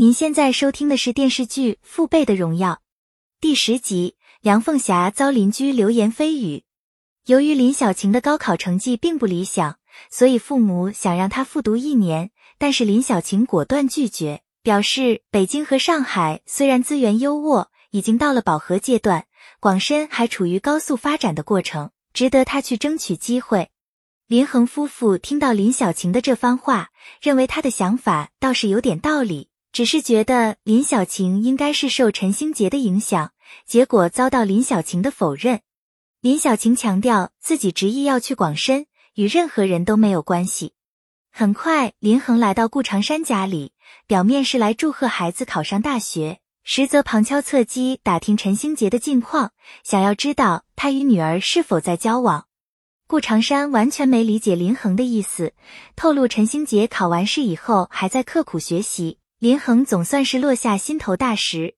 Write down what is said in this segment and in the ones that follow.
您现在收听的是电视剧《父辈的荣耀》第十集，梁凤霞遭邻居流言蜚语。由于林小晴的高考成绩并不理想，所以父母想让她复读一年，但是林小晴果断拒绝，表示北京和上海虽然资源优渥，已经到了饱和阶段，广深还处于高速发展的过程，值得她去争取机会。林恒夫妇听到林小晴的这番话，认为她的想法倒是有点道理。只是觉得林小晴应该是受陈星杰的影响，结果遭到林小晴的否认。林小晴强调自己执意要去广深，与任何人都没有关系。很快，林恒来到顾长山家里，表面是来祝贺孩子考上大学，实则旁敲侧击打听陈星杰的近况，想要知道他与女儿是否在交往。顾长山完全没理解林恒的意思，透露陈星杰考完试以后还在刻苦学习。林恒总算是落下心头大石。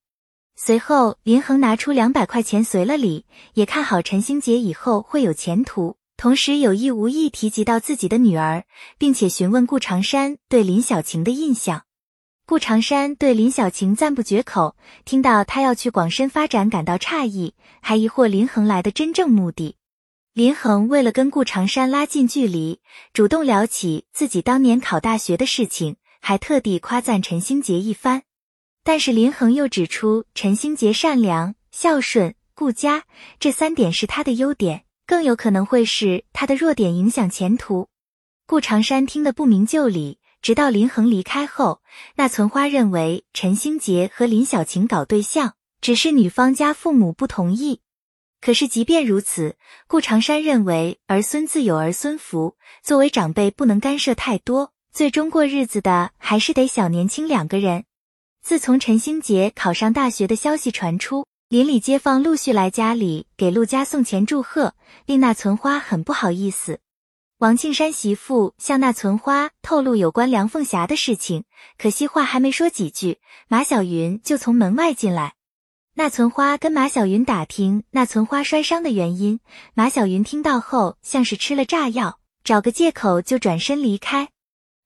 随后，林恒拿出两百块钱随了礼，也看好陈星杰以后会有前途，同时有意无意提及到自己的女儿，并且询问顾长山对林小晴的印象。顾长山对林小晴赞不绝口，听到他要去广深发展感到诧异，还疑惑林恒来的真正目的。林恒为了跟顾长山拉近距离，主动聊起自己当年考大学的事情。还特地夸赞陈星杰一番，但是林恒又指出陈星杰善良、孝顺、顾家这三点是他的优点，更有可能会是他的弱点，影响前途。顾长山听得不明就里，直到林恒离开后，那存花认为陈星杰和林小晴搞对象，只是女方家父母不同意。可是即便如此，顾长山认为儿孙自有儿孙福，作为长辈不能干涉太多。最终过日子的还是得小年轻两个人。自从陈星杰考上大学的消息传出，邻里街坊陆续来家里给陆家送钱祝贺，令那存花很不好意思。王庆山媳妇向那存花透露有关梁凤霞的事情，可惜话还没说几句，马小云就从门外进来。那存花跟马小云打听那存花摔伤的原因，马小云听到后像是吃了炸药，找个借口就转身离开。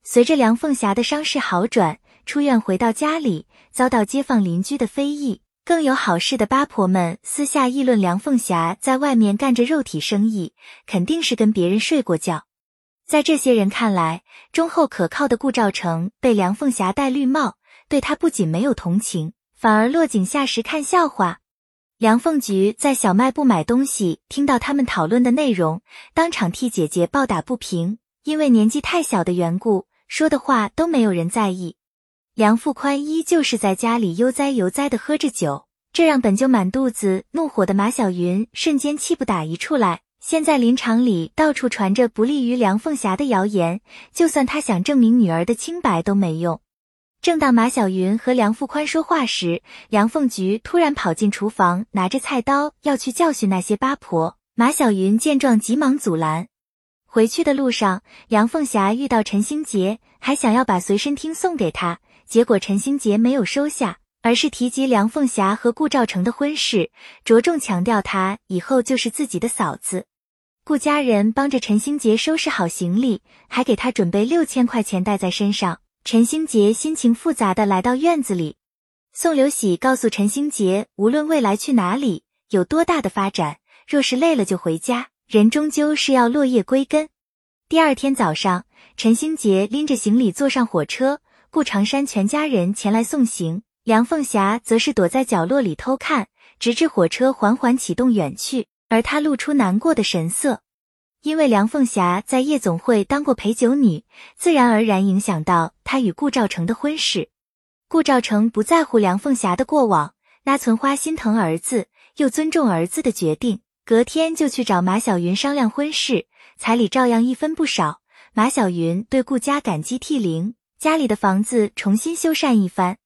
随着梁凤霞的伤势好转，出院回到家里，遭到街坊邻居的非议，更有好事的八婆们私下议论梁凤霞在外面干着肉体生意，肯定是跟别人睡过觉。在这些人看来，忠厚可靠的顾兆成被梁凤霞戴绿帽，对他不仅没有同情，反而落井下石看笑话。梁凤菊在小卖部买东西，听到他们讨论的内容，当场替姐姐抱打不平，因为年纪太小的缘故。说的话都没有人在意，梁富宽依旧是在家里悠哉悠哉的喝着酒，这让本就满肚子怒火的马小云瞬间气不打一处来。现在林场里到处传着不利于梁凤霞的谣言，就算他想证明女儿的清白都没用。正当马小云和梁富宽说话时，梁凤菊突然跑进厨房，拿着菜刀要去教训那些八婆。马小云见状，急忙阻拦。回去的路上，梁凤霞遇到陈星杰，还想要把随身听送给他，结果陈星杰没有收下，而是提及梁凤霞和顾兆成的婚事，着重强调他以后就是自己的嫂子。顾家人帮着陈星杰收拾好行李，还给他准备六千块钱带在身上。陈星杰心情复杂的来到院子里，宋刘喜告诉陈星杰，无论未来去哪里，有多大的发展，若是累了就回家。人终究是要落叶归根。第二天早上，陈星杰拎着行李坐上火车，顾长山全家人前来送行，梁凤霞则是躲在角落里偷看，直至火车缓缓启动远去，而她露出难过的神色，因为梁凤霞在夜总会当过陪酒女，自然而然影响到她与顾兆成的婚事。顾兆成不在乎梁凤霞的过往，那存花心疼儿子，又尊重儿子的决定。隔天就去找马小云商量婚事，彩礼照样一分不少。马小云对顾家感激涕零，家里的房子重新修缮一番。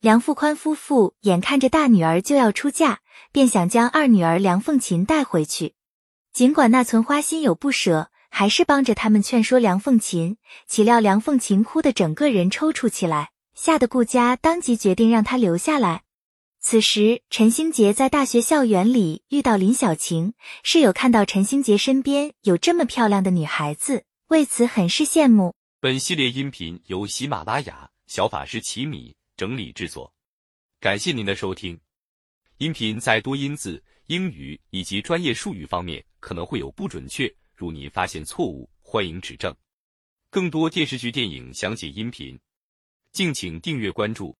梁富宽夫妇眼看着大女儿就要出嫁，便想将二女儿梁凤琴带回去。尽管那存花心有不舍，还是帮着他们劝说梁凤琴。岂料梁凤琴哭得整个人抽搐起来，吓得顾家当即决定让她留下来。此时，陈星杰在大学校园里遇到林小晴，室友看到陈星杰身边有这么漂亮的女孩子，为此很是羡慕。本系列音频由喜马拉雅小法师奇米整理制作。感谢您的收听。音频在多音字、英语以及专业术语方面可能会有不准确，如您发现错误，欢迎指正。更多电视剧、电影详解音频，敬请订阅关注。